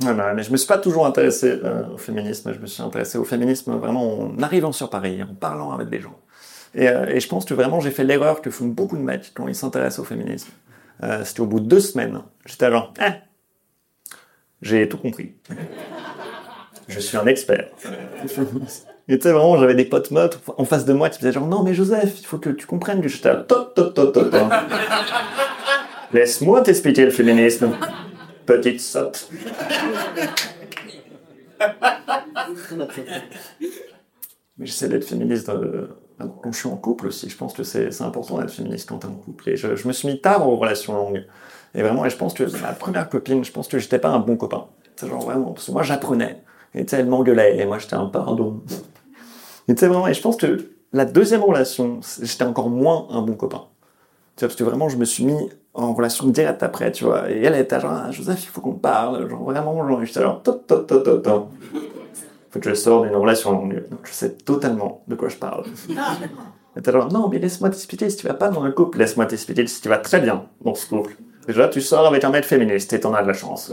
Bah, mais je me suis pas toujours intéressé euh, au féminisme. Je me suis intéressé au féminisme vraiment en arrivant sur Paris, en parlant avec des gens. Et, euh, et je pense que vraiment j'ai fait l'erreur que font beaucoup de mecs quand ils s'intéressent au féminisme. Euh, C'était au bout de deux semaines. J'étais genre, eh, j'ai tout compris. je suis un expert. Et tu sais, vraiment, j'avais des potes meufs en face de moi qui disaient genre, non, mais Joseph, il faut que tu comprennes que j'étais tot, tot, tot, tot. Laisse-moi t'expliquer le féminisme, petite sotte. Mais j'essaie d'être féministe quand je suis en couple aussi. Je pense que c'est important d'être féministe quand t'es en couple. Et je, me suis mis tard aux relations longues. Et vraiment, je pense que ma première copine, je pense que j'étais pas un bon copain. C'est genre vraiment, parce que moi j'apprenais. Et tu sais, elle m'engueulait. Et moi j'étais un pardon. Et tu sais, vraiment, et je pense que la deuxième relation, j'étais encore moins un bon copain. Tu vois, parce que vraiment, je me suis mis en relation directe après, tu vois. Et elle était genre, ah, Joseph, il faut qu'on parle. Genre, vraiment, genre, et j'étais genre, tot, tot, tot, tot, tot. Faut que je sors d'une relation longue. Donc, je sais totalement de quoi je parle. Et t'es genre, non, mais laisse-moi t'expliquer si tu vas pas dans un couple. Laisse-moi t'expliquer si tu vas très bien dans ce couple. Déjà, tu sors avec un mec féministe et t'en as de la chance.